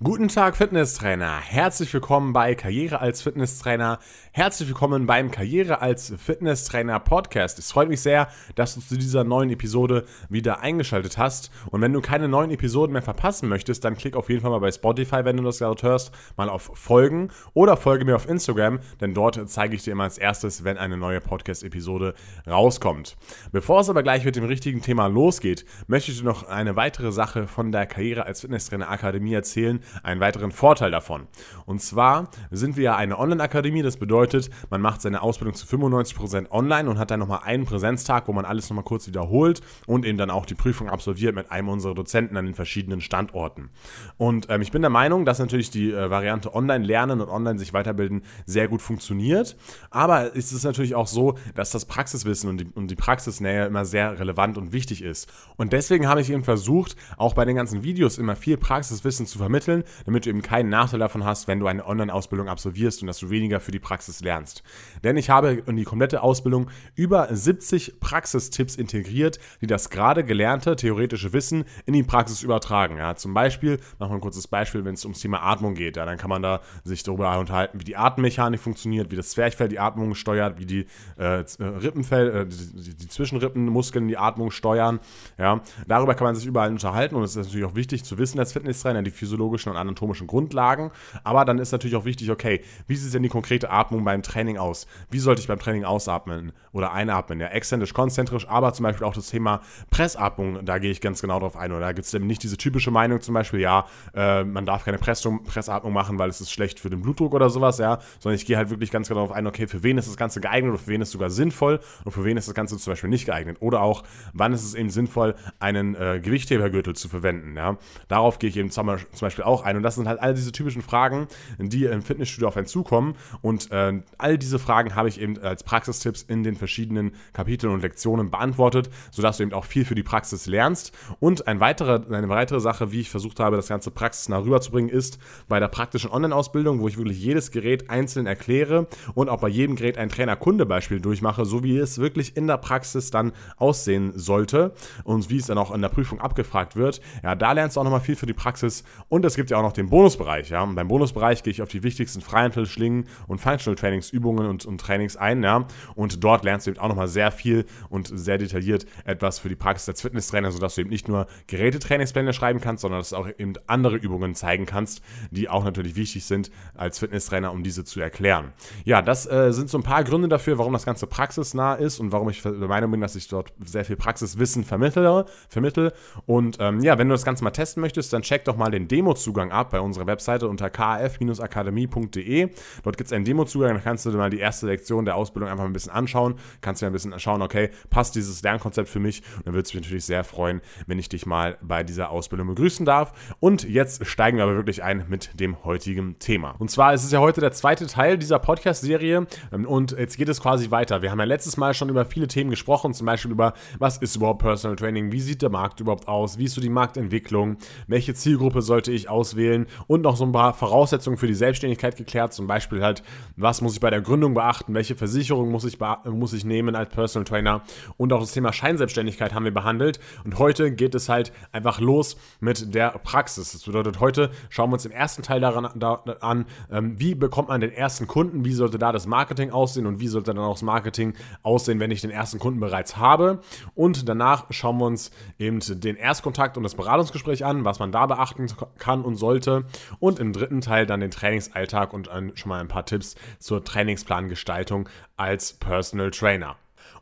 Guten Tag, Fitnesstrainer. Herzlich willkommen bei Karriere als Fitnesstrainer. Herzlich willkommen beim Karriere als Fitnesstrainer Podcast. Es freut mich sehr, dass du zu dieser neuen Episode wieder eingeschaltet hast. Und wenn du keine neuen Episoden mehr verpassen möchtest, dann klick auf jeden Fall mal bei Spotify, wenn du das gerade hörst, mal auf Folgen oder folge mir auf Instagram, denn dort zeige ich dir immer als erstes, wenn eine neue Podcast-Episode rauskommt. Bevor es aber gleich mit dem richtigen Thema losgeht, möchte ich dir noch eine weitere Sache von der Karriere als Fitnesstrainer Akademie erzählen einen weiteren Vorteil davon. Und zwar sind wir ja eine Online-Akademie, das bedeutet, man macht seine Ausbildung zu 95% online und hat dann nochmal einen Präsenztag, wo man alles nochmal kurz wiederholt und eben dann auch die Prüfung absolviert mit einem unserer Dozenten an den verschiedenen Standorten. Und ähm, ich bin der Meinung, dass natürlich die äh, Variante online lernen und online sich weiterbilden sehr gut funktioniert. Aber es ist natürlich auch so, dass das Praxiswissen und die, und die Praxisnähe immer sehr relevant und wichtig ist. Und deswegen habe ich eben versucht, auch bei den ganzen Videos immer viel Praxiswissen zu vermitteln entwickeln, damit du eben keinen Nachteil davon hast, wenn du eine Online-Ausbildung absolvierst und dass du weniger für die Praxis lernst. Denn ich habe in die komplette Ausbildung über 70 Praxistipps integriert, die das gerade gelernte theoretische Wissen in die Praxis übertragen. Ja, zum Beispiel, machen wir ein kurzes Beispiel, wenn es ums Thema Atmung geht, ja, dann kann man da sich darüber unterhalten, wie die Atemmechanik funktioniert, wie das Zwerchfell die Atmung steuert, wie die äh, Rippenfell, äh, die, die Zwischenrippenmuskeln die Atmung steuern. Ja, darüber kann man sich überall unterhalten und es ist natürlich auch wichtig zu wissen als Fitnesstrainer, die physiologischen physiologischen und anatomischen Grundlagen. Aber dann ist natürlich auch wichtig, okay, wie sieht denn die konkrete Atmung beim Training aus? Wie sollte ich beim Training ausatmen oder einatmen? Ja, exzentrisch, konzentrisch, aber zum Beispiel auch das Thema Pressatmung, da gehe ich ganz genau drauf ein. Oder da gibt es eben nicht diese typische Meinung, zum Beispiel, ja, äh, man darf keine Pressung, Pressatmung machen, weil es ist schlecht für den Blutdruck oder sowas, ja, sondern ich gehe halt wirklich ganz genau darauf ein, okay, für wen ist das Ganze geeignet oder für wen ist es sogar sinnvoll und für wen ist das Ganze zum Beispiel nicht geeignet. Oder auch, wann ist es eben sinnvoll, einen äh, Gewichthebergürtel zu verwenden, ja. Darauf gehe ich eben zum Beispiel auch ein. Und das sind halt all diese typischen Fragen, die im Fitnessstudio auf einen zukommen. Und äh, all diese Fragen habe ich eben als Praxistipps in den verschiedenen Kapiteln und Lektionen beantwortet, sodass du eben auch viel für die Praxis lernst. Und ein weiterer, eine weitere Sache, wie ich versucht habe, das ganze praxisnah rüberzubringen, ist bei der praktischen Online-Ausbildung, wo ich wirklich jedes Gerät einzeln erkläre und auch bei jedem Gerät ein Trainer-Kunde-Beispiel durchmache, so wie es wirklich in der Praxis dann aussehen sollte und wie es dann auch in der Prüfung abgefragt wird. Ja, da lernst du auch nochmal viel für die Praxis und es gibt ja auch noch den Bonusbereich. Ja? Und beim Bonusbereich gehe ich auf die wichtigsten Freihantel, Schlingen und Functional Trainingsübungen und, und Trainings ein. Ja? Und dort lernst du eben auch nochmal sehr viel und sehr detailliert etwas für die Praxis als Fitnesstrainer, sodass du eben nicht nur Gerätetrainingspläne schreiben kannst, sondern dass du auch eben andere Übungen zeigen kannst, die auch natürlich wichtig sind als Fitnesstrainer, um diese zu erklären. Ja, das äh, sind so ein paar Gründe dafür, warum das Ganze praxisnah ist und warum ich der Meinung bin, dass ich dort sehr viel Praxiswissen vermittle. vermittle. Und ähm, ja, wenn du das Ganze mal testen möchtest, dann check doch mal den Demo-Zugang ab bei unserer Webseite unter kf-akademie.de. Dort gibt es einen Demo-Zugang, da kannst du dir mal die erste Lektion der Ausbildung einfach ein bisschen anschauen. Kannst dir ein bisschen schauen, okay, passt dieses Lernkonzept für mich? Und dann würde es mich natürlich sehr freuen, wenn ich dich mal bei dieser Ausbildung begrüßen darf. Und jetzt steigen wir aber wirklich ein mit dem heutigen Thema. Und zwar ist es ja heute der zweite Teil dieser Podcast-Serie ähm, und jetzt geht es quasi weiter. Wir haben ja letztes Mal schon über viele Themen gesprochen, zum Beispiel über, was ist überhaupt Personal Training, wie sieht der Markt überhaupt aus, wie ist so die Marktentwicklung, welche Zielgruppe sollte ich auswählen und noch so ein paar Voraussetzungen für die Selbstständigkeit geklärt. Zum Beispiel halt, was muss ich bei der Gründung beachten, welche Versicherung muss ich, muss ich nehmen als Personal Trainer und auch das Thema Scheinselbstständigkeit haben wir behandelt. Und heute geht es halt einfach los mit der Praxis. Das bedeutet, heute schauen wir uns den ersten Teil daran da, an, ähm, wie bekommt man den ersten Kunden, wie sollte da das Marketing aussehen und wie sollte dann auch das Marketing aussehen, wenn ich den ersten Kunden bereits habe. Und danach schauen wir uns eben den Erstkontakt und das Beratungsgespräch an, was man da beachten kann und sollte. Und im dritten Teil dann den Trainingsalltag und schon mal ein paar Tipps zur Trainingsplangestaltung als Personal Trainer.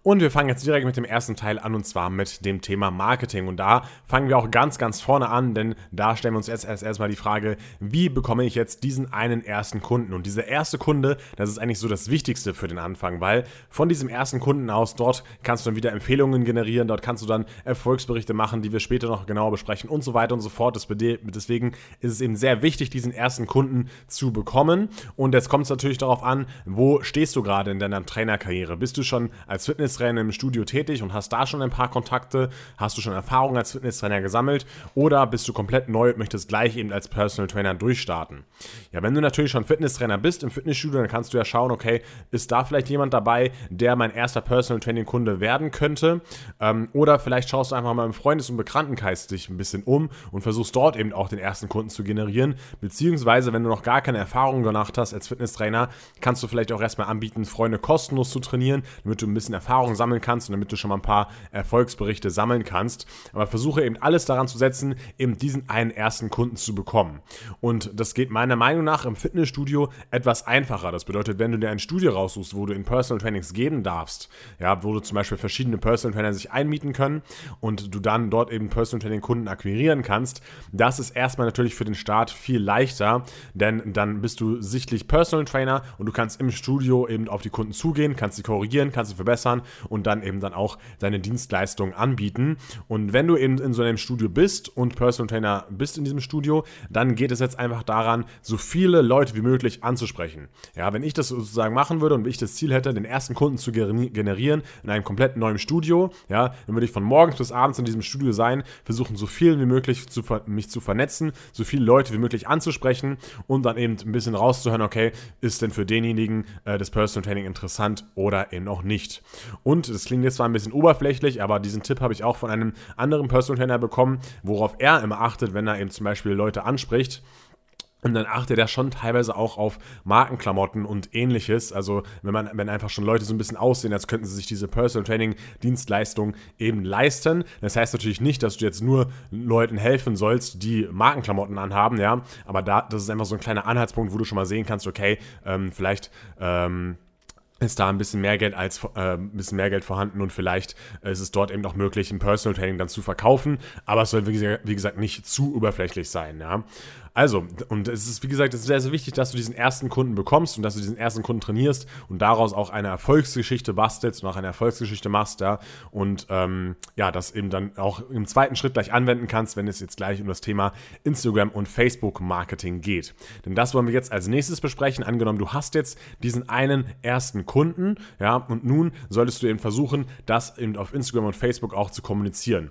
Und wir fangen jetzt direkt mit dem ersten Teil an und zwar mit dem Thema Marketing. Und da fangen wir auch ganz, ganz vorne an, denn da stellen wir uns jetzt erst erstmal die Frage, wie bekomme ich jetzt diesen einen ersten Kunden? Und dieser erste Kunde, das ist eigentlich so das Wichtigste für den Anfang, weil von diesem ersten Kunden aus, dort kannst du dann wieder Empfehlungen generieren, dort kannst du dann Erfolgsberichte machen, die wir später noch genauer besprechen und so weiter und so fort. Deswegen ist es eben sehr wichtig, diesen ersten Kunden zu bekommen. Und jetzt kommt es natürlich darauf an, wo stehst du gerade in deiner Trainerkarriere? Bist du schon als Fitness Fitnesstrainer im Studio tätig und hast da schon ein paar Kontakte? Hast du schon Erfahrung als Fitnesstrainer gesammelt? Oder bist du komplett neu und möchtest gleich eben als Personal Trainer durchstarten? Ja, wenn du natürlich schon Fitnesstrainer bist im Fitnessstudio, dann kannst du ja schauen, okay, ist da vielleicht jemand dabei, der mein erster Personal Training Kunde werden könnte? Ähm, oder vielleicht schaust du einfach mal im Freundes- und Bekanntenkreis dich ein bisschen um und versuchst dort eben auch den ersten Kunden zu generieren. Beziehungsweise, wenn du noch gar keine Erfahrung gemacht hast als Fitnesstrainer, kannst du vielleicht auch erstmal anbieten, Freunde kostenlos zu trainieren, damit du ein bisschen Erfahrung sammeln kannst und damit du schon mal ein paar Erfolgsberichte sammeln kannst. Aber versuche eben alles daran zu setzen, eben diesen einen ersten Kunden zu bekommen. Und das geht meiner Meinung nach im Fitnessstudio etwas einfacher. Das bedeutet, wenn du dir ein Studio raussuchst, wo du in Personal Trainings geben darfst, ja, wo du zum Beispiel verschiedene Personal Trainer sich einmieten können und du dann dort eben Personal Training Kunden akquirieren kannst, das ist erstmal natürlich für den Start viel leichter, denn dann bist du sichtlich Personal Trainer und du kannst im Studio eben auf die Kunden zugehen, kannst sie korrigieren, kannst sie verbessern und dann eben dann auch deine Dienstleistungen anbieten. Und wenn du eben in so einem Studio bist und Personal Trainer bist in diesem Studio, dann geht es jetzt einfach daran, so viele Leute wie möglich anzusprechen. Ja, wenn ich das sozusagen machen würde und ich das Ziel hätte, den ersten Kunden zu generieren in einem komplett neuen Studio, ja, dann würde ich von morgens bis abends in diesem Studio sein, versuchen so viel wie möglich zu, mich zu vernetzen, so viele Leute wie möglich anzusprechen und dann eben ein bisschen rauszuhören, okay, ist denn für denjenigen äh, das Personal Training interessant oder eben auch nicht. Und das klingt jetzt zwar ein bisschen oberflächlich, aber diesen Tipp habe ich auch von einem anderen Personal Trainer bekommen, worauf er immer achtet, wenn er eben zum Beispiel Leute anspricht. Und dann achtet er schon teilweise auch auf Markenklamotten und ähnliches. Also wenn man, wenn einfach schon Leute so ein bisschen aussehen, als könnten sie sich diese Personal Training Dienstleistung eben leisten. Das heißt natürlich nicht, dass du jetzt nur Leuten helfen sollst, die Markenklamotten anhaben, ja. Aber da, das ist einfach so ein kleiner Anhaltspunkt, wo du schon mal sehen kannst, okay, ähm, vielleicht ähm, ist da ein bisschen mehr Geld als äh, ein bisschen mehr Geld vorhanden und vielleicht ist es dort eben auch möglich, ein Personal Training dann zu verkaufen, aber es soll wie, gesagt nicht zu oberflächlich sein, ja. Also, und es ist, wie gesagt, es ist sehr, sehr wichtig, dass du diesen ersten Kunden bekommst und dass du diesen ersten Kunden trainierst und daraus auch eine Erfolgsgeschichte bastelst und auch eine Erfolgsgeschichte machst, ja. Und ähm, ja, das eben dann auch im zweiten Schritt gleich anwenden kannst, wenn es jetzt gleich um das Thema Instagram und Facebook-Marketing geht. Denn das wollen wir jetzt als nächstes besprechen. Angenommen, du hast jetzt diesen einen ersten Kunden, ja, und nun solltest du eben versuchen, das eben auf Instagram und Facebook auch zu kommunizieren.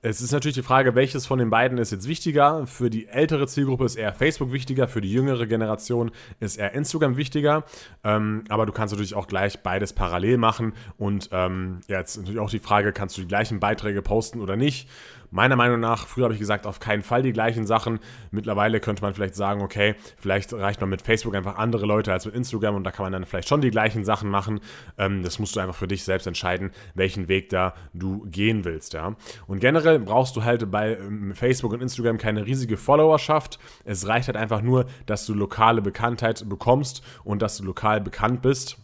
Es ist natürlich die Frage, welches von den beiden ist jetzt wichtiger. Für die ältere Zielgruppe ist eher Facebook wichtiger, für die jüngere Generation ist eher Instagram wichtiger. Ähm, aber du kannst natürlich auch gleich beides parallel machen. Und ähm, ja, jetzt natürlich auch die Frage, kannst du die gleichen Beiträge posten oder nicht? Meiner Meinung nach, früher habe ich gesagt, auf keinen Fall die gleichen Sachen. Mittlerweile könnte man vielleicht sagen, okay, vielleicht reicht man mit Facebook einfach andere Leute als mit Instagram und da kann man dann vielleicht schon die gleichen Sachen machen. Ähm, das musst du einfach für dich selbst entscheiden, welchen Weg da du gehen willst. Ja? Und generell brauchst du halt bei ähm, Facebook und Instagram keine riesige Followerschaft. Es reicht halt einfach nur, dass du lokale Bekanntheit bekommst und dass du lokal bekannt bist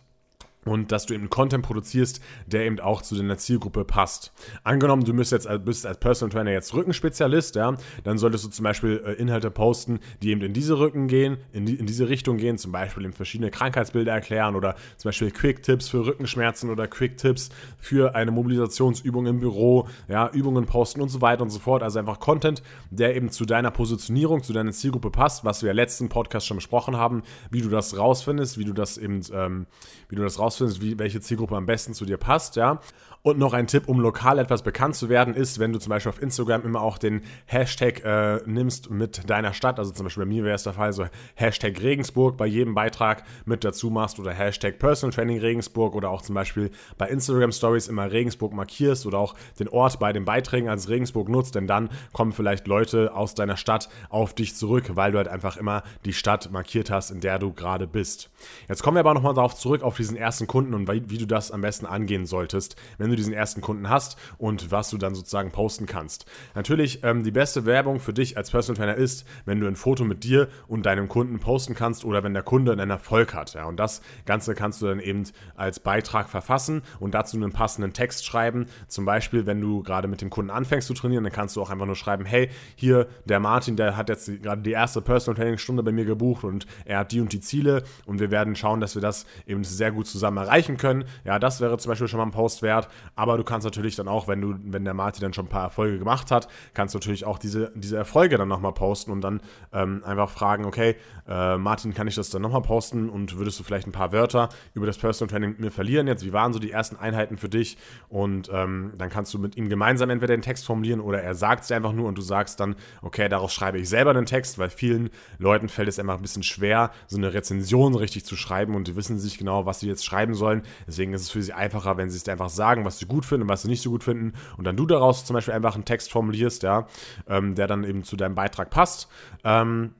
und dass du eben Content produzierst, der eben auch zu deiner Zielgruppe passt. Angenommen, du bist jetzt bist als Personal Trainer jetzt Rückenspezialist, ja, dann solltest du zum Beispiel äh, Inhalte posten, die eben in diese Rücken gehen, in, die, in diese Richtung gehen, zum Beispiel eben verschiedene Krankheitsbilder erklären oder zum Beispiel Quick-Tipps für Rückenschmerzen oder Quick-Tipps für eine Mobilisationsübung im Büro, ja, Übungen posten und so weiter und so fort. Also einfach Content, der eben zu deiner Positionierung, zu deiner Zielgruppe passt, was wir ja letzten Podcast schon besprochen haben, wie du das rausfindest, wie du das eben, ähm, wie du das rausfindest rausfindest, wie, welche Zielgruppe am besten zu dir passt, ja. Und noch ein Tipp, um lokal etwas bekannt zu werden, ist, wenn du zum Beispiel auf Instagram immer auch den Hashtag äh, nimmst mit deiner Stadt, also zum Beispiel bei mir wäre es der Fall, so Hashtag Regensburg bei jedem Beitrag mit dazu machst oder Hashtag Personal Training Regensburg oder auch zum Beispiel bei Instagram Stories immer Regensburg markierst oder auch den Ort bei den Beiträgen als Regensburg nutzt, denn dann kommen vielleicht Leute aus deiner Stadt auf dich zurück, weil du halt einfach immer die Stadt markiert hast, in der du gerade bist. Jetzt kommen wir aber nochmal darauf zurück, auf diesen ersten Kunden und wie, du das am besten angehen solltest, wenn du du diesen ersten Kunden hast und was du dann sozusagen posten kannst. Natürlich, ähm, die beste Werbung für dich als Personal Trainer ist, wenn du ein Foto mit dir und deinem Kunden posten kannst oder wenn der Kunde einen Erfolg hat. Ja. Und das Ganze kannst du dann eben als Beitrag verfassen und dazu einen passenden Text schreiben. Zum Beispiel, wenn du gerade mit dem Kunden anfängst zu trainieren, dann kannst du auch einfach nur schreiben, hey, hier, der Martin, der hat jetzt gerade die erste Personal Training Stunde bei mir gebucht und er hat die und die Ziele und wir werden schauen, dass wir das eben sehr gut zusammen zusammen erreichen können. Ja, das wäre zum Beispiel schon mal ein Post wert. Aber du kannst natürlich dann auch, wenn du, wenn der Martin dann schon ein paar Erfolge gemacht hat, kannst du natürlich auch diese, diese Erfolge dann nochmal posten und dann ähm, einfach fragen, okay, äh, Martin, kann ich das dann nochmal posten und würdest du vielleicht ein paar Wörter über das Personal Training mit mir verlieren jetzt? Wie waren so die ersten Einheiten für dich? Und ähm, dann kannst du mit ihm gemeinsam entweder den Text formulieren oder er sagt es dir einfach nur und du sagst dann, okay, daraus schreibe ich selber den Text, weil vielen Leuten fällt es einfach ein bisschen schwer, so eine Rezension richtig zu schreiben und die wissen nicht genau, was sie jetzt schreiben sollen. Deswegen ist es für sie einfacher, wenn sie es dir einfach sagen, was sie gut finden und was sie nicht so gut finden und dann du daraus zum Beispiel einfach einen Text formulierst, ja, ähm, der dann eben zu deinem Beitrag passt. Ähm,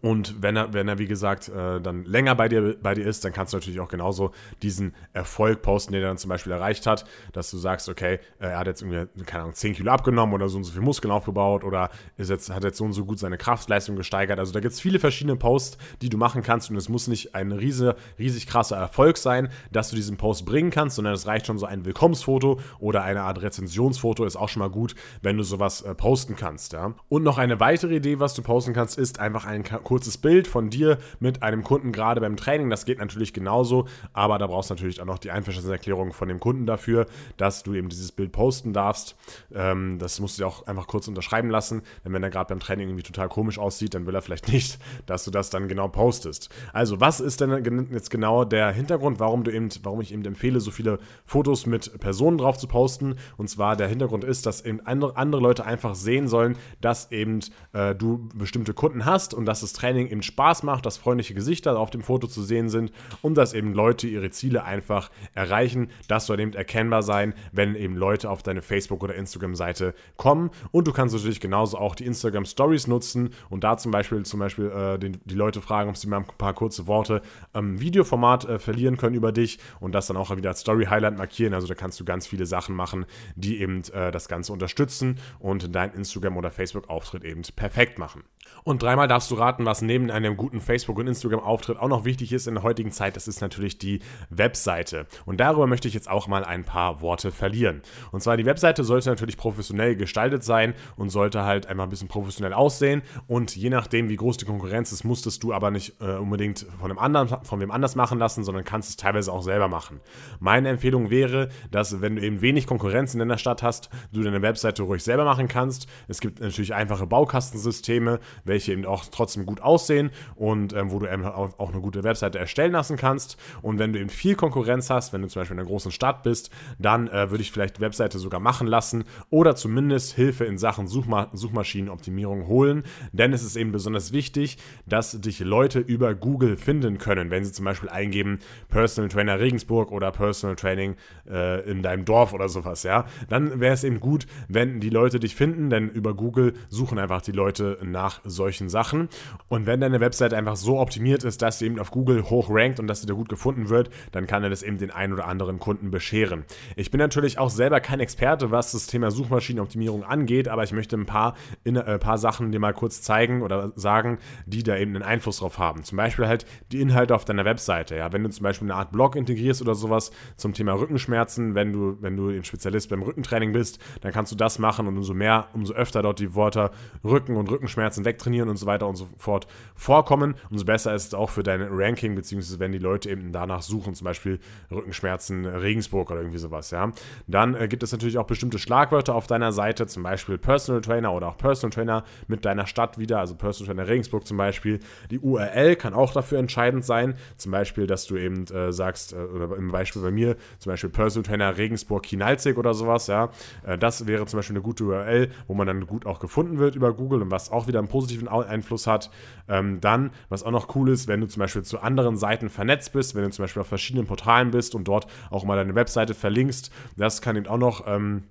und wenn er, wenn er wie gesagt, äh, dann länger bei dir, bei dir ist, dann kannst du natürlich auch genauso diesen Erfolg posten, den er dann zum Beispiel erreicht hat, dass du sagst, okay, äh, er hat jetzt irgendwie, keine Ahnung, 10 Kilo abgenommen oder so und so viel Muskeln aufgebaut oder ist jetzt, hat jetzt so und so gut seine Kraftleistung gesteigert. Also da gibt es viele verschiedene Posts, die du machen kannst und es muss nicht ein riese, riesig krasser Erfolg sein, dass du diesen Post bringen kannst, sondern es reicht schon so ein Willkommensfoto oder eine Art Rezensionsfoto ist auch schon mal gut, wenn du sowas äh, posten kannst. Ja? Und noch eine weitere Idee, was du posten kannst, ist einfach ein kurzes Bild von dir mit einem Kunden gerade beim Training. Das geht natürlich genauso, aber da brauchst du natürlich auch noch die Einverständniserklärung von dem Kunden dafür, dass du eben dieses Bild posten darfst. Ähm, das musst du dir auch einfach kurz unterschreiben lassen, denn wenn er gerade beim Training irgendwie total komisch aussieht, dann will er vielleicht nicht, dass du das dann genau postest. Also, was ist denn jetzt genau der Hintergrund, warum du eben, warum ich eben empfehle, so viele Fotos mit Personen drauf zu posten? Und zwar der Hintergrund ist, dass eben andere, Leute einfach sehen sollen, dass eben äh, du bestimmte Kunden hast und dass das Training eben Spaß macht, dass freundliche Gesichter auf dem Foto zu sehen sind und dass eben Leute ihre Ziele einfach erreichen. Das soll eben erkennbar sein, wenn eben Leute auf deine Facebook- oder Instagram-Seite kommen. Und du kannst natürlich genauso auch die Instagram Stories nutzen und da zum Beispiel zum Beispiel äh, den, die Leute fragen, ob sie mal ein paar kurze Worte im Videoformat äh, verlieren können über dich und das dann auch wieder als Story-Highlight markieren. Also da kannst du ganz viele Sachen machen, die eben äh, das Ganze unterstützen und dein Instagram- oder Facebook-Auftritt eben perfekt machen. Und dreimal darfst du raten, was neben einem guten Facebook- und Instagram-Auftritt auch noch wichtig ist in der heutigen Zeit. Das ist natürlich die Webseite. Und darüber möchte ich jetzt auch mal ein paar Worte verlieren. Und zwar die Webseite sollte natürlich professionell gestaltet sein und sollte halt einmal ein bisschen professionell aussehen. Und je nachdem, wie groß die Konkurrenz ist, musstest du aber nicht äh, unbedingt von einem anderen, von wem anders machen lassen, sondern kannst es teilweise auch selber machen. Meine Empfehlung wäre, dass wenn du eben wenig Konkurrenz in deiner Stadt hast, du deine Webseite ruhig selber machen kannst. Es gibt natürlich einfache Baukastensysteme, welche eben auch trotzdem gut aussehen und ähm, wo du eben auch, eine gute Webseite erstellen lassen kannst. Und wenn du eben viel Konkurrenz hast, wenn du zum Beispiel in einer großen Stadt bist, dann äh, würde ich vielleicht Webseite sogar machen lassen oder zumindest Hilfe in Sachen Suchma Suchmaschinenoptimierung holen. Denn es ist eben besonders wichtig, dass dich Leute über Google finden können, wenn sie zum Beispiel eingeben Personal Trainer Regensburg oder Personal Training äh, in deinem Dorf oder sowas, ja. Dann wäre es eben gut, wenn die Leute dich finden, denn über Google suchen einfach die Leute nach solchen Sachen. Und wenn deine Website einfach so optimiert ist, dass sie eben auf Google hoch rankt und dass sie da gut gefunden wird, dann kann er das eben den einen oder anderen Kunden bescheren. Ich bin natürlich auch selber kein Experte, was das Thema Suchmaschinenoptimierung angeht, aber ich möchte ein paar, in, äh, paar Sachen dir mal kurz zeigen oder sagen, die da eben einen Einfluss drauf haben. Zum Beispiel halt die Inhalte auf deiner Webseite. Ja, wenn du zum Beispiel eine Art Blog integrierst oder sowas zum Thema Rückenschmerzen, wenn du, wenn du ein Spezialist beim Rückentraining bist, dann kannst du das machen und umso mehr, umso öfter dort die Wörter Rücken und Rückenschmerzen wegtrainieren und so weiter und so fort vorkommen, umso besser ist es auch für dein Ranking, beziehungsweise wenn die Leute eben danach suchen, zum Beispiel Rückenschmerzen Regensburg oder irgendwie sowas, ja. Dann äh, gibt es natürlich auch bestimmte Schlagwörter auf deiner Seite, zum Beispiel Personal Trainer oder auch Personal Trainer mit deiner Stadt wieder, also Personal Trainer Regensburg zum Beispiel. Die URL kann auch dafür entscheidend sein, zum Beispiel, dass du eben äh, sagst, äh, oder im Beispiel bei mir, zum Beispiel Personal Trainer Regensburg Kinalzig oder sowas, ja. Äh, das wäre zum Beispiel eine gute URL, wo man dann gut auch gefunden wird über Google und was auch wieder einen positiven Einfluss hat. Ähm, dann, was auch noch cool ist, wenn du zum Beispiel zu anderen Seiten vernetzt bist, wenn du zum Beispiel auf verschiedenen Portalen bist und dort auch mal deine Webseite verlinkst, das kann eben auch noch ähm,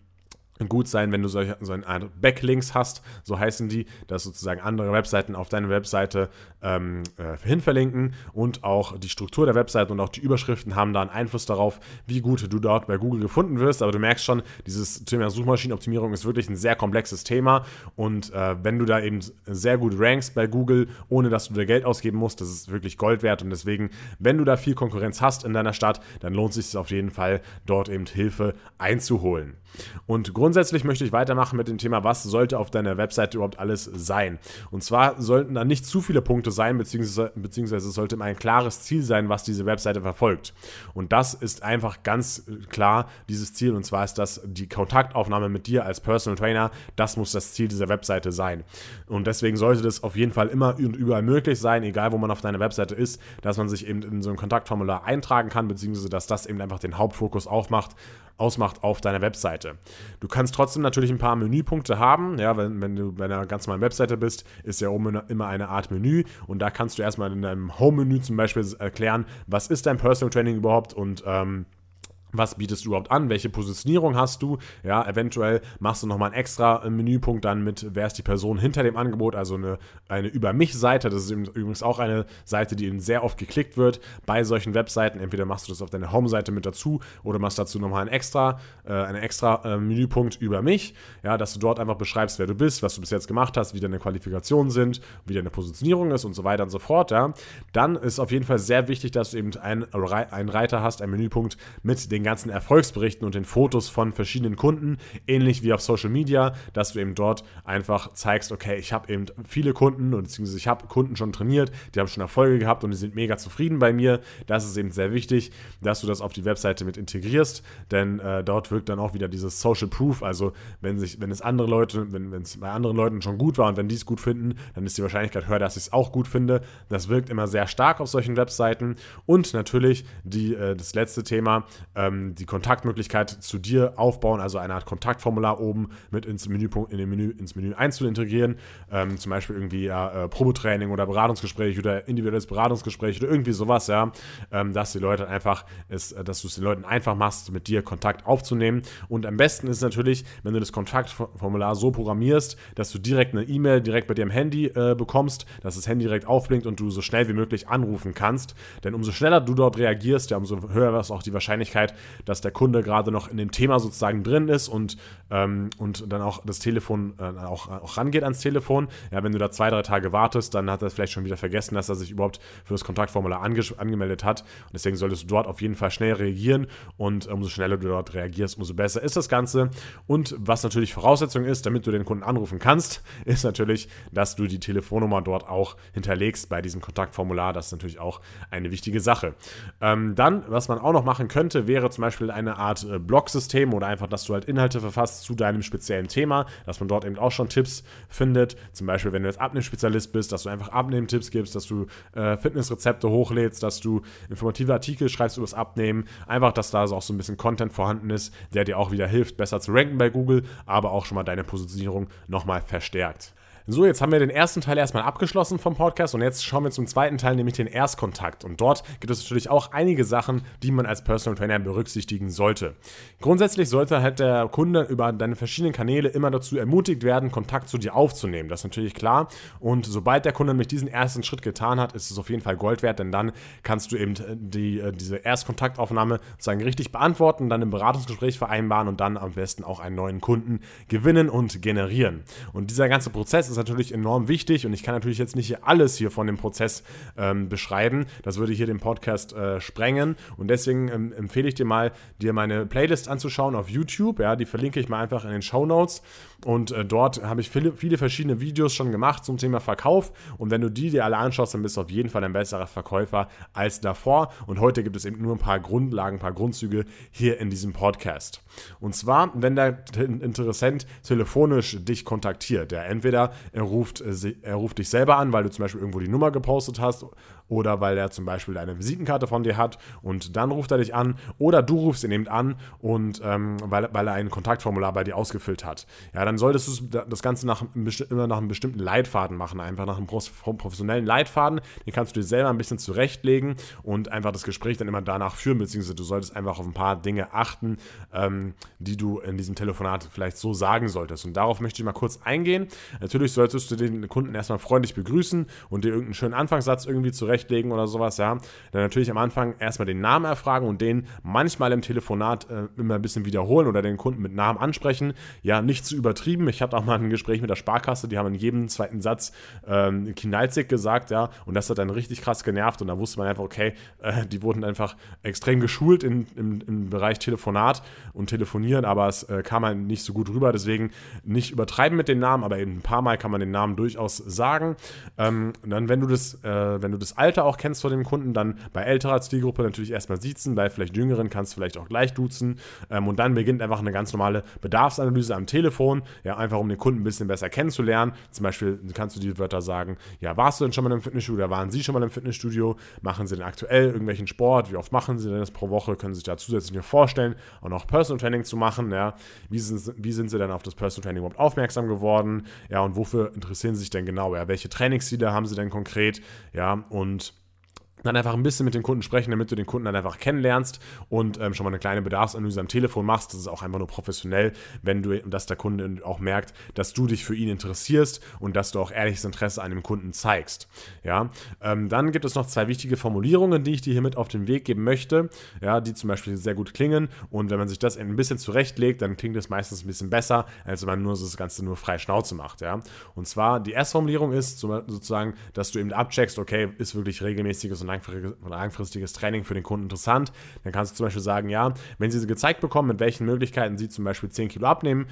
gut sein, wenn du solche, so eine Art Backlinks hast, so heißen die, dass sozusagen andere Webseiten auf deine Webseite ähm, äh, hinverlinken und auch die Struktur der Webseite und auch die Überschriften haben da einen Einfluss darauf, wie gut du dort bei Google gefunden wirst. Aber du merkst schon, dieses Thema Suchmaschinenoptimierung ist wirklich ein sehr komplexes Thema und äh, wenn du da eben sehr gut rankst bei Google, ohne dass du da Geld ausgeben musst, das ist wirklich Gold wert und deswegen, wenn du da viel Konkurrenz hast in deiner Stadt, dann lohnt es sich auf jeden Fall, dort eben Hilfe einzuholen. Und grundsätzlich Grundsätzlich möchte ich weitermachen mit dem Thema, was sollte auf deiner Webseite überhaupt alles sein. Und zwar sollten da nicht zu viele Punkte sein, beziehungsweise, beziehungsweise es sollte ein klares Ziel sein, was diese Webseite verfolgt. Und das ist einfach ganz klar dieses Ziel. Und zwar ist das die Kontaktaufnahme mit dir als Personal Trainer. Das muss das Ziel dieser Webseite sein. Und deswegen sollte das auf jeden Fall immer und überall möglich sein, egal wo man auf deiner Webseite ist, dass man sich eben in so ein Kontaktformular eintragen kann, beziehungsweise dass das eben einfach den Hauptfokus aufmacht ausmacht auf deiner Webseite. Du kannst trotzdem natürlich ein paar Menüpunkte haben. Ja, wenn, wenn du bei einer ganz normalen Webseite bist, ist ja oben immer eine Art Menü und da kannst du erstmal in deinem Home-Menü zum Beispiel erklären, was ist dein Personal Training überhaupt und ähm, was bietest du überhaupt an, welche Positionierung hast du, ja, eventuell machst du nochmal einen extra äh, Menüpunkt dann mit, wer ist die Person hinter dem Angebot, also eine, eine Über mich-Seite, das ist übrigens auch eine Seite, die eben sehr oft geklickt wird bei solchen Webseiten, entweder machst du das auf deine Home-Seite mit dazu oder machst dazu nochmal einen extra, äh, einen extra äh, Menüpunkt über mich, ja, dass du dort einfach beschreibst, wer du bist, was du bis jetzt gemacht hast, wie deine Qualifikationen sind, wie deine Positionierung ist und so weiter und so fort, ja, dann ist auf jeden Fall sehr wichtig, dass du eben einen, einen Reiter hast, einen Menüpunkt mit den ganzen Erfolgsberichten und den Fotos von verschiedenen Kunden, ähnlich wie auf Social Media, dass du eben dort einfach zeigst, okay, ich habe eben viele Kunden und beziehungsweise ich habe Kunden schon trainiert, die haben schon Erfolge gehabt und die sind mega zufrieden bei mir. Das ist eben sehr wichtig, dass du das auf die Webseite mit integrierst, denn äh, dort wirkt dann auch wieder dieses Social Proof, also wenn sich, wenn es andere Leute, wenn es bei anderen Leuten schon gut war und wenn die es gut finden, dann ist die Wahrscheinlichkeit höher, dass ich es auch gut finde. Das wirkt immer sehr stark auf solchen Webseiten und natürlich die, äh, das letzte Thema, ähm, ähm, die Kontaktmöglichkeit zu dir aufbauen, also eine Art Kontaktformular oben mit ins Menüpunkt, in den Menü, ins Menü einzuintegrieren. Ähm, zum Beispiel irgendwie ja, äh, Probetraining oder Beratungsgespräch oder individuelles Beratungsgespräch oder irgendwie sowas, ja. Ähm, dass die Leute einfach, ist, äh, dass du es den Leuten einfach machst, mit dir Kontakt aufzunehmen. Und am besten ist natürlich, wenn du das Kontaktformular so programmierst, dass du direkt eine E-Mail direkt bei dir am Handy äh, bekommst, dass das Handy direkt aufblinkt und du so schnell wie möglich anrufen kannst. Denn umso schneller du dort reagierst, ja, umso höher ist auch die Wahrscheinlichkeit, dass der Kunde gerade noch in dem Thema sozusagen drin ist und, ähm, und dann auch das Telefon äh, auch, auch rangeht ans Telefon. Ja, wenn du da zwei, drei Tage wartest, dann hat er vielleicht schon wieder vergessen, dass er sich überhaupt für das Kontaktformular ange angemeldet hat. Und deswegen solltest du dort auf jeden Fall schnell reagieren und umso schneller du dort reagierst, umso besser ist das Ganze. Und was natürlich Voraussetzung ist, damit du den Kunden anrufen kannst, ist natürlich, dass du die Telefonnummer dort auch hinterlegst bei diesem Kontaktformular. Das ist natürlich auch eine wichtige Sache. Ähm, dann, was man auch noch machen könnte, wäre zum Beispiel eine Art äh, Blog-System oder einfach, dass du halt Inhalte verfasst zu deinem speziellen Thema, dass man dort eben auch schon Tipps findet. Zum Beispiel, wenn du jetzt Abnehmspezialist bist, dass du einfach Abnehmen-Tipps gibst, dass du äh, Fitnessrezepte hochlädst, dass du informative Artikel schreibst über das Abnehmen. Einfach, dass da auch so ein bisschen Content vorhanden ist, der dir auch wieder hilft, besser zu ranken bei Google, aber auch schon mal deine Positionierung nochmal verstärkt. So, jetzt haben wir den ersten Teil erstmal abgeschlossen vom Podcast und jetzt schauen wir zum zweiten Teil, nämlich den Erstkontakt. Und dort gibt es natürlich auch einige Sachen, die man als Personal Trainer berücksichtigen sollte. Grundsätzlich sollte halt der Kunde über deine verschiedenen Kanäle immer dazu ermutigt werden, Kontakt zu dir aufzunehmen. Das ist natürlich klar. Und sobald der Kunde nämlich diesen ersten Schritt getan hat, ist es auf jeden Fall Gold wert, denn dann kannst du eben die, äh, diese Erstkontaktaufnahme sozusagen richtig beantworten, dann im Beratungsgespräch vereinbaren und dann am besten auch einen neuen Kunden gewinnen und generieren. Und dieser ganze Prozess ist ist natürlich enorm wichtig und ich kann natürlich jetzt nicht alles hier von dem Prozess ähm, beschreiben. Das würde hier den Podcast äh, sprengen und deswegen ähm, empfehle ich dir mal, dir meine Playlist anzuschauen auf YouTube. Ja, die verlinke ich mal einfach in den Show Notes und äh, dort habe ich viele, viele verschiedene Videos schon gemacht zum Thema Verkauf und wenn du die dir alle anschaust, dann bist du auf jeden Fall ein besserer Verkäufer als davor und heute gibt es eben nur ein paar Grundlagen, ein paar Grundzüge hier in diesem Podcast. Und zwar, wenn der Interessent telefonisch dich kontaktiert, der entweder er ruft, äh, er ruft dich selber an, weil du zum Beispiel irgendwo die Nummer gepostet hast oder weil er zum Beispiel eine Visitenkarte von dir hat und dann ruft er dich an oder du rufst ihn eben an und ähm, weil, weil er ein Kontaktformular bei dir ausgefüllt hat. Ja, dann solltest du das Ganze nach, immer nach einem bestimmten Leitfaden machen, einfach nach einem professionellen Leitfaden. Den kannst du dir selber ein bisschen zurechtlegen und einfach das Gespräch dann immer danach führen, beziehungsweise du solltest einfach auf ein paar Dinge achten, ähm, die du in diesem Telefonat vielleicht so sagen solltest. Und darauf möchte ich mal kurz eingehen. Natürlich solltest du den Kunden erstmal freundlich begrüßen und dir irgendeinen schönen Anfangssatz irgendwie zurecht zurechtlegen oder sowas, ja, dann natürlich am Anfang erstmal den Namen erfragen und den manchmal im Telefonat äh, immer ein bisschen wiederholen oder den Kunden mit Namen ansprechen. Ja, nicht zu übertrieben. Ich hatte auch mal ein Gespräch mit der Sparkasse, die haben in jedem zweiten Satz ähm, Kinalzig gesagt, ja, und das hat dann richtig krass genervt und da wusste man einfach, okay, äh, die wurden einfach extrem geschult in, im, im Bereich Telefonat und Telefonieren, aber es äh, kam halt nicht so gut rüber, deswegen nicht übertreiben mit den Namen, aber eben ein paar Mal kann man den Namen durchaus sagen. Ähm, dann, wenn du das, äh, wenn du das Alter auch kennst von dem Kunden, dann bei älterer Zielgruppe natürlich erstmal siezen, bei vielleicht jüngeren kannst du vielleicht auch gleich duzen ähm, und dann beginnt einfach eine ganz normale Bedarfsanalyse am Telefon, ja, einfach um den Kunden ein bisschen besser kennenzulernen. Zum Beispiel kannst du die Wörter sagen, ja, warst du denn schon mal im Fitnessstudio oder waren Sie schon mal im Fitnessstudio? Machen Sie denn aktuell irgendwelchen Sport? Wie oft machen Sie denn das pro Woche? Können Sie sich da zusätzlich vorstellen, auch noch Personal Training zu machen? Ja? Wie, sind, wie sind Sie denn auf das Personal Training überhaupt aufmerksam geworden? Ja, und wofür interessieren Sie sich denn genau? Ja, welche Trainingsziele haben Sie denn konkret? Ja, und dann einfach ein bisschen mit den Kunden sprechen, damit du den Kunden dann einfach kennenlernst und ähm, schon mal eine kleine Bedarfsanalyse am Telefon machst. Das ist auch einfach nur professionell, wenn du, dass der Kunde auch merkt, dass du dich für ihn interessierst und dass du auch ehrliches Interesse an dem Kunden zeigst. Ja, ähm, dann gibt es noch zwei wichtige Formulierungen, die ich dir hiermit auf den Weg geben möchte, ja, die zum Beispiel sehr gut klingen und wenn man sich das ein bisschen zurechtlegt, dann klingt es meistens ein bisschen besser, als wenn man nur so das Ganze nur frei Schnauze macht. Ja, und zwar die erste Formulierung ist sozusagen, dass du eben abcheckst, okay, ist wirklich regelmäßiges und langfristiges Training für den Kunden interessant. Dann kannst du zum Beispiel sagen, ja, wenn Sie gezeigt bekommen, mit welchen Möglichkeiten Sie zum Beispiel 10 Kilo abnehmen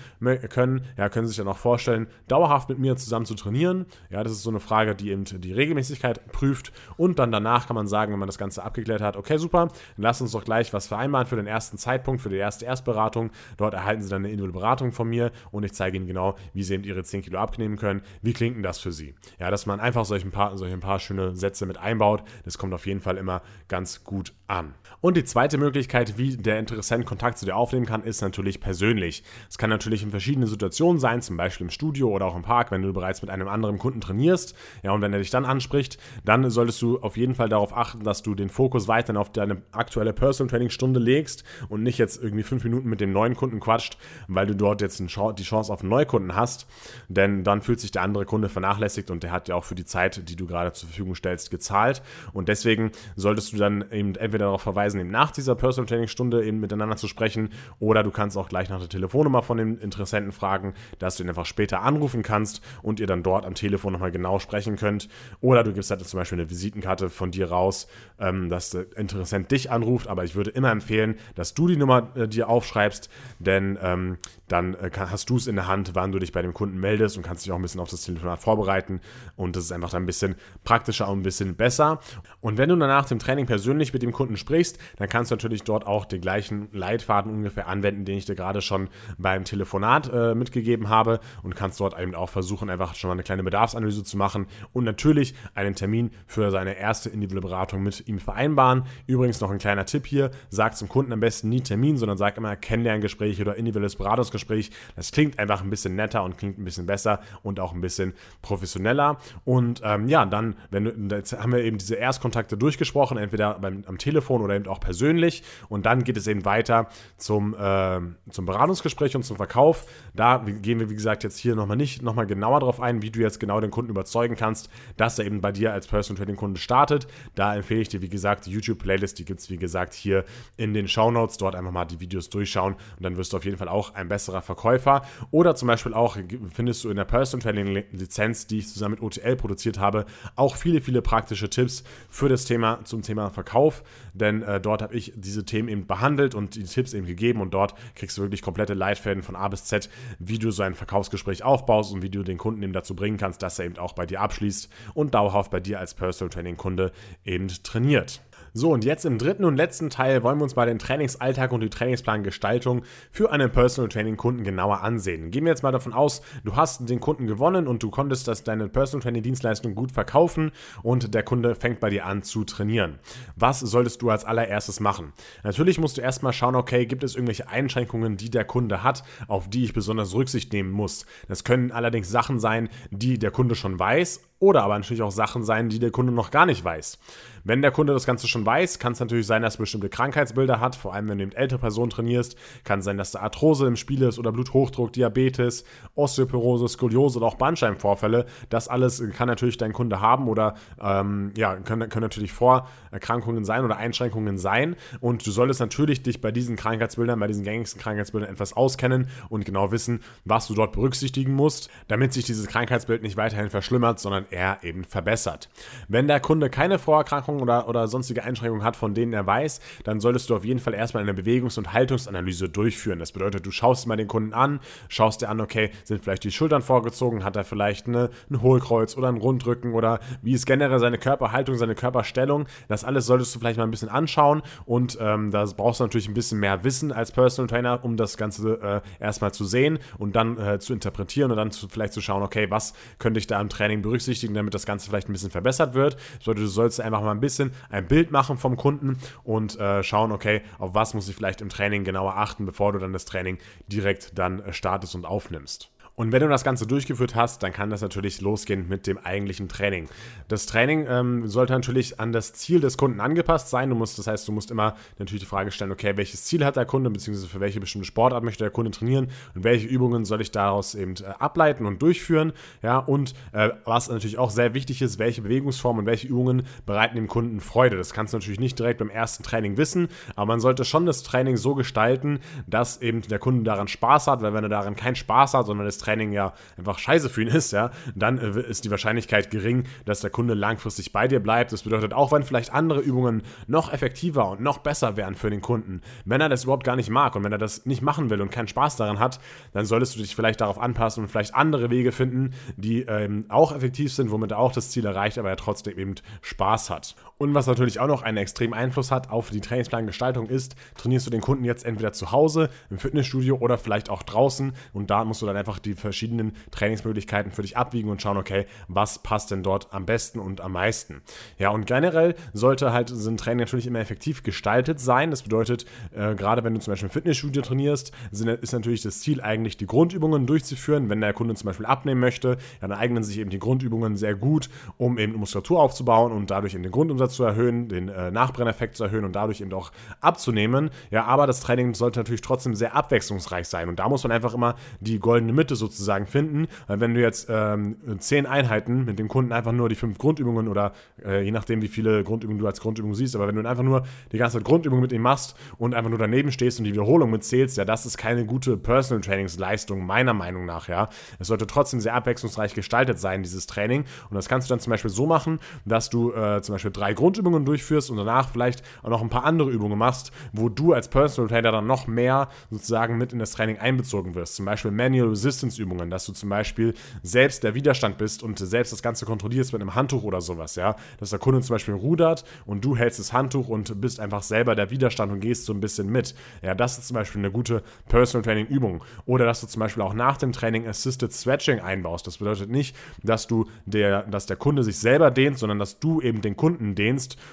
können, ja, können Sie sich dann auch vorstellen, dauerhaft mit mir zusammen zu trainieren. Ja, das ist so eine Frage, die eben die Regelmäßigkeit prüft. Und dann danach kann man sagen, wenn man das Ganze abgeklärt hat, okay, super, dann lass uns doch gleich was vereinbaren für den ersten Zeitpunkt, für die erste Erstberatung. Dort erhalten Sie dann eine individuelle Beratung von mir und ich zeige Ihnen genau, wie Sie eben Ihre 10 Kilo abnehmen können. Wie klingt denn das für Sie? Ja, dass man einfach solche ein paar, solche ein paar schöne Sätze mit einbaut. Das kommt auf jeden Fall immer ganz gut an. Und die zweite Möglichkeit, wie der Interessent Kontakt zu dir aufnehmen kann, ist natürlich persönlich. Es kann natürlich in verschiedenen Situationen sein, zum Beispiel im Studio oder auch im Park, wenn du bereits mit einem anderen Kunden trainierst. Ja, und wenn er dich dann anspricht, dann solltest du auf jeden Fall darauf achten, dass du den Fokus weiterhin auf deine aktuelle Personal Training Stunde legst und nicht jetzt irgendwie fünf Minuten mit dem neuen Kunden quatscht, weil du dort jetzt die Chance auf einen Neukunden hast. Denn dann fühlt sich der andere Kunde vernachlässigt und der hat ja auch für die Zeit, die du gerade zur Verfügung stellst, gezahlt. Und deswegen solltest du dann eben entweder darauf verweisen, eben nach dieser Personal Training Stunde eben miteinander zu sprechen oder du kannst auch gleich nach der Telefonnummer von dem Interessenten fragen, dass du ihn einfach später anrufen kannst und ihr dann dort am Telefon nochmal genau sprechen könnt. Oder du gibst halt zum Beispiel eine Visitenkarte von dir raus, ähm, dass der Interessent dich anruft, aber ich würde immer empfehlen, dass du die Nummer äh, dir aufschreibst, denn ähm, dann äh, hast du es in der Hand, wann du dich bei dem Kunden meldest und kannst dich auch ein bisschen auf das Telefonat vorbereiten und das ist einfach dann ein bisschen praktischer und ein bisschen besser. Und wenn du danach dem Training persönlich mit dem Kunden sprichst, dann kannst du natürlich dort auch den gleichen Leitfaden ungefähr anwenden, den ich dir gerade schon beim Telefonat äh, mitgegeben habe und kannst dort eben auch versuchen, einfach schon mal eine kleine Bedarfsanalyse zu machen und natürlich einen Termin für seine erste individuelle Beratung mit ihm vereinbaren. Übrigens noch ein kleiner Tipp hier, sag zum Kunden am besten nie Termin, sondern sag immer Kennenlerngespräch oder individuelles Beratungsgespräch. Das klingt einfach ein bisschen netter und klingt ein bisschen besser und auch ein bisschen professioneller. Und ähm, ja, dann, wenn du, jetzt haben wir eben diese Erstkontakte durchgesprochen, entweder beim, am Telefon oder eben auch persönlich. Und dann geht es eben weiter zum, äh, zum Beratungsgespräch und zum Verkauf. Da gehen wir, wie gesagt, jetzt hier nochmal nicht nochmal genauer drauf ein, wie du jetzt genau den Kunden überzeugen kannst, dass er eben bei dir als Personal Training Kunde startet. Da empfehle ich dir, wie gesagt, die YouTube-Playlist, die gibt es, wie gesagt, hier in den Show Notes. Dort einfach mal die Videos durchschauen und dann wirst du auf jeden Fall auch ein besserer Verkäufer. Oder zum Beispiel auch findest du in der Personal Training Lizenz, die ich zusammen mit OTL produziert habe, auch viele, viele praktische Tipps für das Thema zum Thema Verkauf. Denn äh, dort habe ich diese Themen eben behandelt und die Tipps eben gegeben und dort kriegst du wirklich komplette Leitfäden von A bis Z, wie du so ein Verkaufsgespräch aufbaust und wie du den Kunden eben dazu bringen kannst, dass er eben auch bei dir abschließt und dauerhaft bei dir als Personal Training Kunde eben trainiert. So, und jetzt im dritten und letzten Teil wollen wir uns mal den Trainingsalltag und die Trainingsplangestaltung für einen Personal Training Kunden genauer ansehen. Gehen wir jetzt mal davon aus, du hast den Kunden gewonnen und du konntest das deine Personal Training Dienstleistung gut verkaufen und der Kunde fängt bei dir an zu trainieren. Was solltest du als allererstes machen? Natürlich musst du erstmal schauen, okay, gibt es irgendwelche Einschränkungen, die der Kunde hat, auf die ich besonders Rücksicht nehmen muss. Das können allerdings Sachen sein, die der Kunde schon weiß oder aber natürlich auch Sachen sein, die der Kunde noch gar nicht weiß. Wenn der Kunde das Ganze schon weiß, kann es natürlich sein, dass er bestimmte Krankheitsbilder hat, vor allem wenn du eben ältere Personen trainierst, kann sein, dass da Arthrose im Spiel ist oder Bluthochdruck, Diabetes, Osteoporose, Skoliose oder auch Bandscheibenvorfälle. Das alles kann natürlich dein Kunde haben oder ähm, ja, können, können natürlich Vorerkrankungen sein oder Einschränkungen sein. Und du solltest natürlich dich bei diesen Krankheitsbildern, bei diesen gängigsten Krankheitsbildern etwas auskennen und genau wissen, was du dort berücksichtigen musst, damit sich dieses Krankheitsbild nicht weiterhin verschlimmert, sondern eher eben verbessert. Wenn der Kunde keine Vorerkrankungen Erkrankungen oder, oder sonstige Einschränkungen hat, von denen er weiß, dann solltest du auf jeden Fall erstmal eine Bewegungs- und Haltungsanalyse durchführen. Das bedeutet, du schaust mal den Kunden an, schaust dir an, okay, sind vielleicht die Schultern vorgezogen, hat er vielleicht eine, ein Hohlkreuz oder einen Rundrücken oder wie ist generell seine Körperhaltung, seine Körperstellung. Das alles solltest du vielleicht mal ein bisschen anschauen und ähm, da brauchst du natürlich ein bisschen mehr Wissen als Personal Trainer, um das Ganze äh, erstmal zu sehen und dann äh, zu interpretieren und dann zu, vielleicht zu schauen, okay, was könnte ich da im Training berücksichtigen, damit das Ganze vielleicht ein bisschen verbessert wird. Bedeutet, du sollst einfach mal ein bisschen ein Bild machen vom Kunden und äh, schauen, okay, auf was muss ich vielleicht im Training genauer achten, bevor du dann das Training direkt dann äh, startest und aufnimmst. Und wenn du das Ganze durchgeführt hast, dann kann das natürlich losgehen mit dem eigentlichen Training. Das Training ähm, sollte natürlich an das Ziel des Kunden angepasst sein. Du musst, das heißt, du musst immer natürlich die Frage stellen, okay, welches Ziel hat der Kunde, beziehungsweise für welche bestimmte Sportart möchte der Kunde trainieren und welche Übungen soll ich daraus eben äh, ableiten und durchführen. Ja, und äh, was natürlich auch sehr wichtig ist, welche Bewegungsformen und welche Übungen bereiten dem Kunden Freude. Das kannst du natürlich nicht direkt beim ersten Training wissen, aber man sollte schon das Training so gestalten, dass eben der Kunde daran Spaß hat, weil wenn er daran keinen Spaß hat, sondern das Training ja einfach scheiße für ihn ist, ja, dann äh, ist die Wahrscheinlichkeit gering, dass der Kunde langfristig bei dir bleibt. Das bedeutet, auch wenn vielleicht andere Übungen noch effektiver und noch besser wären für den Kunden, wenn er das überhaupt gar nicht mag und wenn er das nicht machen will und keinen Spaß daran hat, dann solltest du dich vielleicht darauf anpassen und vielleicht andere Wege finden, die ähm, auch effektiv sind, womit er auch das Ziel erreicht, aber er trotzdem eben Spaß hat. Und was natürlich auch noch einen extremen Einfluss hat auf die Trainingsplangestaltung ist, trainierst du den Kunden jetzt entweder zu Hause, im Fitnessstudio oder vielleicht auch draußen und da musst du dann einfach die verschiedenen Trainingsmöglichkeiten für dich abwiegen und schauen, okay, was passt denn dort am besten und am meisten. Ja, und generell sollte halt so ein Training natürlich immer effektiv gestaltet sein. Das bedeutet, äh, gerade wenn du zum Beispiel im Fitnessstudio trainierst, sind, ist natürlich das Ziel eigentlich, die Grundübungen durchzuführen. Wenn der Kunde zum Beispiel abnehmen möchte, dann eignen sich eben die Grundübungen sehr gut, um eben Muskulatur aufzubauen und dadurch eben den Grundumsatz zu erhöhen, den äh, Nachbrenneffekt zu erhöhen und dadurch eben auch abzunehmen. Ja, aber das Training sollte natürlich trotzdem sehr abwechslungsreich sein. Und da muss man einfach immer die goldene Mitte sozusagen sozusagen finden. Weil wenn du jetzt ähm, zehn Einheiten mit dem Kunden einfach nur die fünf Grundübungen oder äh, je nachdem, wie viele Grundübungen du als Grundübung siehst, aber wenn du einfach nur die ganze Zeit Grundübungen mit ihm machst und einfach nur daneben stehst und die Wiederholung mitzählst, ja, das ist keine gute Personal Trainingsleistung, meiner Meinung nach, ja. Es sollte trotzdem sehr abwechslungsreich gestaltet sein, dieses Training. Und das kannst du dann zum Beispiel so machen, dass du äh, zum Beispiel drei Grundübungen durchführst und danach vielleicht auch noch ein paar andere Übungen machst, wo du als Personal Trainer dann noch mehr sozusagen mit in das Training einbezogen wirst. Zum Beispiel Manual Resistance Übungen, dass du zum Beispiel selbst der Widerstand bist und selbst das Ganze kontrollierst mit einem Handtuch oder sowas, ja. Dass der Kunde zum Beispiel rudert und du hältst das Handtuch und bist einfach selber der Widerstand und gehst so ein bisschen mit. Ja, das ist zum Beispiel eine gute Personal Training Übung. Oder dass du zum Beispiel auch nach dem Training Assisted Stretching einbaust. Das bedeutet nicht, dass du der, dass der Kunde sich selber dehnt, sondern dass du eben den Kunden dehnst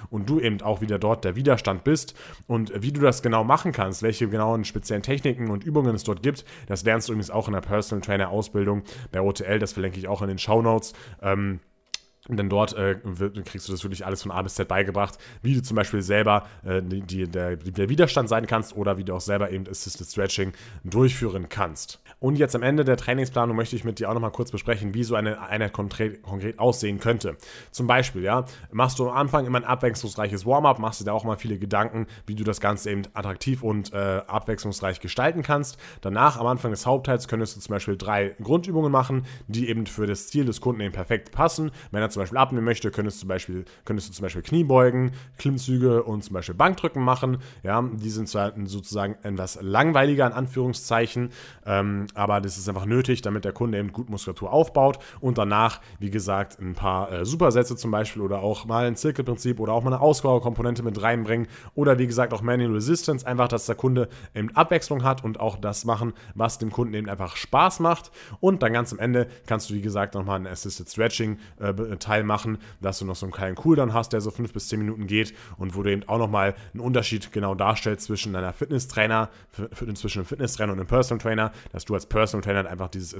und du eben auch wieder dort der Widerstand bist. Und wie du das genau machen kannst, welche genauen speziellen Techniken und Übungen es dort gibt, das lernst du übrigens auch in der Personal Trainer Ausbildung bei OTL, das verlinke ich auch in den Show Notes. Ähm, dann dort äh, kriegst du das wirklich alles von A bis Z beigebracht, wie du zum Beispiel selber äh, die, der, der, Widerstand sein kannst oder wie du auch selber eben Assisted Stretching durchführen kannst. Und jetzt am Ende der Trainingsplanung möchte ich mit dir auch nochmal kurz besprechen, wie so eine Einheit konkret, konkret aussehen könnte. Zum Beispiel, ja, machst du am Anfang immer ein abwechslungsreiches Warm-up, machst du da auch mal viele Gedanken, wie du das Ganze eben attraktiv und äh, abwechslungsreich gestalten kannst. Danach, am Anfang des Hauptteils, könntest du zum Beispiel drei Grundübungen machen, die eben für das Ziel des Kunden eben perfekt passen. Wenn er zum Beispiel abnehmen möchte, könntest, zum Beispiel, könntest du zum Beispiel Kniebeugen, Klimmzüge und zum Beispiel Bankdrücken machen. Ja, die sind zwar sozusagen etwas langweiliger in Anführungszeichen, ähm, aber das ist einfach nötig, damit der Kunde eben gut Muskulatur aufbaut und danach, wie gesagt, ein paar äh, Supersätze zum Beispiel oder auch mal ein Zirkelprinzip oder auch mal eine Ausdauerkomponente mit reinbringen oder wie gesagt auch Manual Resistance, einfach, dass der Kunde eben Abwechslung hat und auch das machen, was dem Kunden eben einfach Spaß macht. Und dann ganz am Ende kannst du, wie gesagt, nochmal ein Assisted Stretching äh, Teil machen, dass du noch so einen kleinen Cooldown hast, der so fünf bis zehn Minuten geht und wo du eben auch nochmal einen Unterschied genau darstellst zwischen einer Fitnesstrainer, zwischen einem Fitnesstrainer und einem Personal Trainer, dass du als Personal Trainer einfach dieses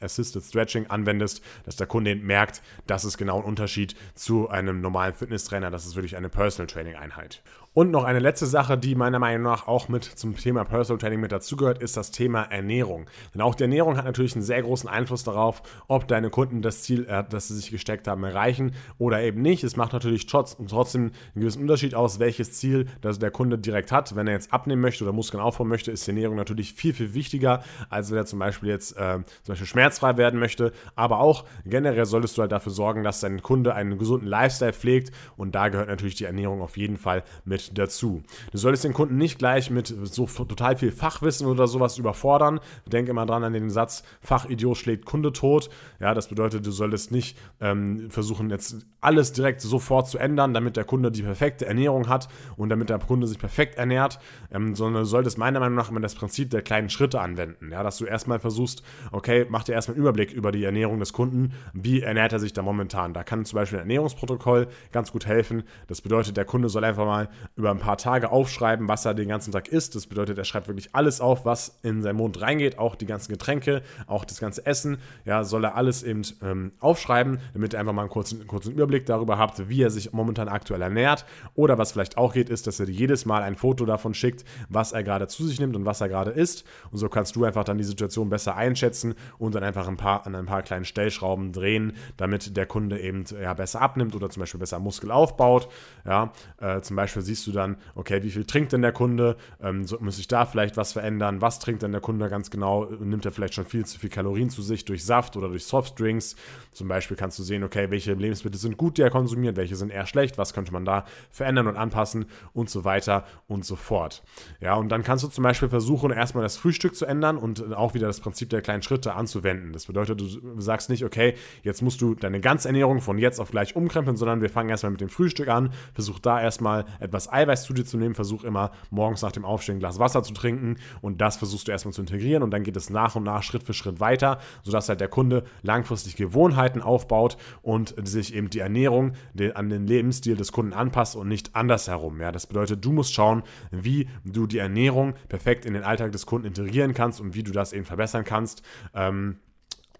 Assisted Stretching anwendest, dass der Kunde merkt, das ist genau ein Unterschied zu einem normalen Fitnesstrainer, das ist wirklich eine Personal Training Einheit. Und noch eine letzte Sache, die meiner Meinung nach auch mit zum Thema Personal Training mit dazugehört, ist das Thema Ernährung. Denn auch die Ernährung hat natürlich einen sehr großen Einfluss darauf, ob deine Kunden das Ziel, äh, das sie sich gesteckt haben, erreichen oder eben nicht. Es macht natürlich trotz, trotzdem einen gewissen Unterschied aus, welches Ziel das der Kunde direkt hat. Wenn er jetzt abnehmen möchte oder Muskeln aufbauen möchte, ist die Ernährung natürlich viel, viel wichtiger, als wenn er zum Beispiel jetzt äh, zum Beispiel schmerzfrei werden möchte. Aber auch generell solltest du halt dafür sorgen, dass dein Kunde einen gesunden Lifestyle pflegt und da gehört natürlich die Ernährung auf jeden Fall mit mit dazu. Du solltest den Kunden nicht gleich mit so total viel Fachwissen oder sowas überfordern. Denk immer dran an den Satz, Fachidiot schlägt Kunde tot. Ja, das bedeutet, du solltest nicht ähm, versuchen, jetzt alles direkt sofort zu ändern, damit der Kunde die perfekte Ernährung hat und damit der Kunde sich perfekt ernährt, ähm, sondern du solltest meiner Meinung nach immer das Prinzip der kleinen Schritte anwenden. Ja, dass du erstmal versuchst, okay, mach dir erstmal einen Überblick über die Ernährung des Kunden. Wie ernährt er sich da momentan? Da kann zum Beispiel ein Ernährungsprotokoll ganz gut helfen. Das bedeutet, der Kunde soll einfach mal über ein paar Tage aufschreiben, was er den ganzen Tag isst. Das bedeutet, er schreibt wirklich alles auf, was in seinen Mund reingeht, auch die ganzen Getränke, auch das ganze Essen. Ja, soll er alles eben ähm, aufschreiben, damit er einfach mal einen kurzen, kurzen Überblick darüber hat, wie er sich momentan aktuell ernährt. Oder was vielleicht auch geht, ist, dass er jedes Mal ein Foto davon schickt, was er gerade zu sich nimmt und was er gerade isst. Und so kannst du einfach dann die Situation besser einschätzen und dann einfach ein paar, an ein paar kleinen Stellschrauben drehen, damit der Kunde eben ja, besser abnimmt oder zum Beispiel besser Muskel aufbaut. Ja, äh, zum Beispiel siehst du du dann, okay, wie viel trinkt denn der Kunde? Ähm, so, muss ich da vielleicht was verändern? Was trinkt denn der Kunde ganz genau? Nimmt er vielleicht schon viel zu viel Kalorien zu sich durch Saft oder durch Softdrinks? Zum Beispiel kannst du sehen, okay, welche Lebensmittel sind gut, die er konsumiert, welche sind eher schlecht, was könnte man da verändern und anpassen und so weiter und so fort. Ja, und dann kannst du zum Beispiel versuchen, erstmal das Frühstück zu ändern und auch wieder das Prinzip der kleinen Schritte anzuwenden. Das bedeutet, du sagst nicht, okay, jetzt musst du deine Ganzernährung von jetzt auf gleich umkrempeln, sondern wir fangen erstmal mit dem Frühstück an, versuch da erstmal etwas Eiweiß zu dir zu nehmen, versuch immer morgens nach dem Aufstehen ein Glas Wasser zu trinken und das versuchst du erstmal zu integrieren und dann geht es nach und nach Schritt für Schritt weiter, sodass halt der Kunde langfristig Gewohnheiten aufbaut und sich eben die Ernährung an den Lebensstil des Kunden anpasst und nicht andersherum. Ja, das bedeutet, du musst schauen, wie du die Ernährung perfekt in den Alltag des Kunden integrieren kannst und wie du das eben verbessern kannst. Ähm,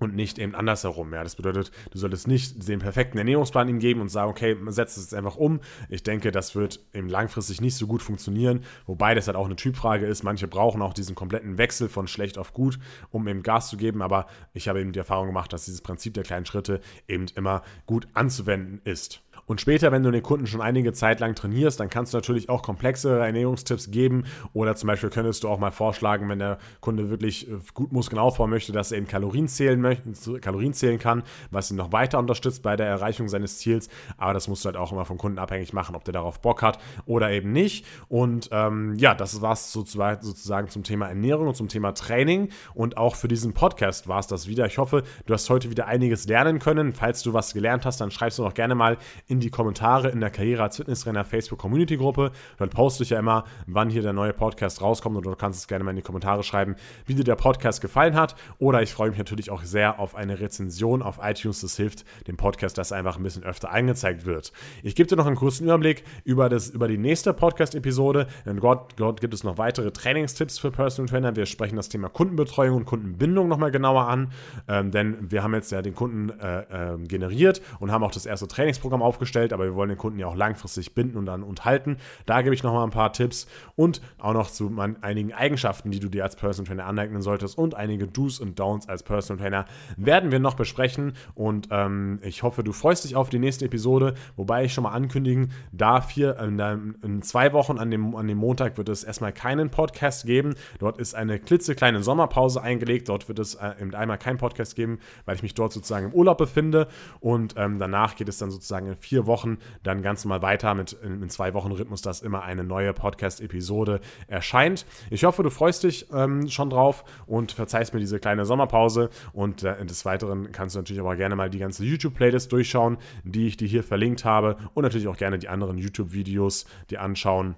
und nicht eben andersherum. Ja, das bedeutet, du solltest nicht den perfekten Ernährungsplan ihm geben und sagen, okay, setz es jetzt einfach um. Ich denke, das wird eben langfristig nicht so gut funktionieren, wobei das halt auch eine Typfrage ist. Manche brauchen auch diesen kompletten Wechsel von schlecht auf gut, um eben Gas zu geben, aber ich habe eben die Erfahrung gemacht, dass dieses Prinzip der kleinen Schritte eben immer gut anzuwenden ist. Und später, wenn du den Kunden schon einige Zeit lang trainierst, dann kannst du natürlich auch komplexere Ernährungstipps geben. Oder zum Beispiel könntest du auch mal vorschlagen, wenn der Kunde wirklich äh, gut Muskeln aufbauen möchte, dass er eben Kalorien zählen, Kalorien zählen kann, was ihn noch weiter unterstützt bei der Erreichung seines Ziels. Aber das musst du halt auch immer vom Kunden abhängig machen, ob der darauf Bock hat oder eben nicht. Und ähm, ja, das war es sozusagen zum Thema Ernährung und zum Thema Training. Und auch für diesen Podcast war es das wieder. Ich hoffe, du hast heute wieder einiges lernen können. Falls du was gelernt hast, dann schreibst du noch gerne mal in die Kommentare in der Karriere als Fitnesstrainer Facebook Community Gruppe. Dort poste ich ja immer, wann hier der neue Podcast rauskommt und du kannst es gerne mal in die Kommentare schreiben, wie dir der Podcast gefallen hat. Oder ich freue mich natürlich auch sehr auf eine Rezension auf iTunes. Das hilft dem Podcast, dass er einfach ein bisschen öfter angezeigt wird. Ich gebe dir noch einen kurzen Überblick über, das, über die nächste Podcast-Episode. Denn dort, dort gibt es noch weitere Trainingstipps für Personal Trainer. Wir sprechen das Thema Kundenbetreuung und Kundenbindung nochmal genauer an. Ähm, denn wir haben jetzt ja den Kunden äh, äh, generiert und haben auch das erste Trainingsprogramm aufgestellt aufgestellt, aber wir wollen den Kunden ja auch langfristig binden und dann unterhalten. Da gebe ich nochmal ein paar Tipps und auch noch zu einigen Eigenschaften, die du dir als Personal Trainer aneignen solltest und einige Do's und Don'ts als Personal Trainer werden wir noch besprechen und ähm, ich hoffe, du freust dich auf die nächste Episode, wobei ich schon mal ankündigen darf, hier in, in zwei Wochen an dem, an dem Montag wird es erstmal keinen Podcast geben. Dort ist eine klitzekleine Sommerpause eingelegt. Dort wird es äh, einmal keinen Podcast geben, weil ich mich dort sozusagen im Urlaub befinde und ähm, danach geht es dann sozusagen in vier vier Wochen dann ganz normal weiter mit in, zwei Wochen Rhythmus, dass immer eine neue Podcast-Episode erscheint. Ich hoffe, du freust dich ähm, schon drauf und verzeihst mir diese kleine Sommerpause. Und äh, des Weiteren kannst du natürlich aber gerne mal die ganze YouTube-Playlist durchschauen, die ich dir hier verlinkt habe und natürlich auch gerne die anderen YouTube-Videos dir anschauen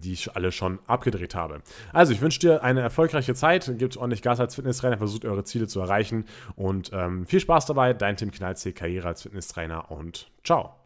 die ich alle schon abgedreht habe. Also, ich wünsche dir eine erfolgreiche Zeit, gebt ordentlich Gas als Fitnesstrainer, versucht eure Ziele zu erreichen und ähm, viel Spaß dabei. Dein Tim Knalzee, Karriere als Fitnesstrainer und ciao.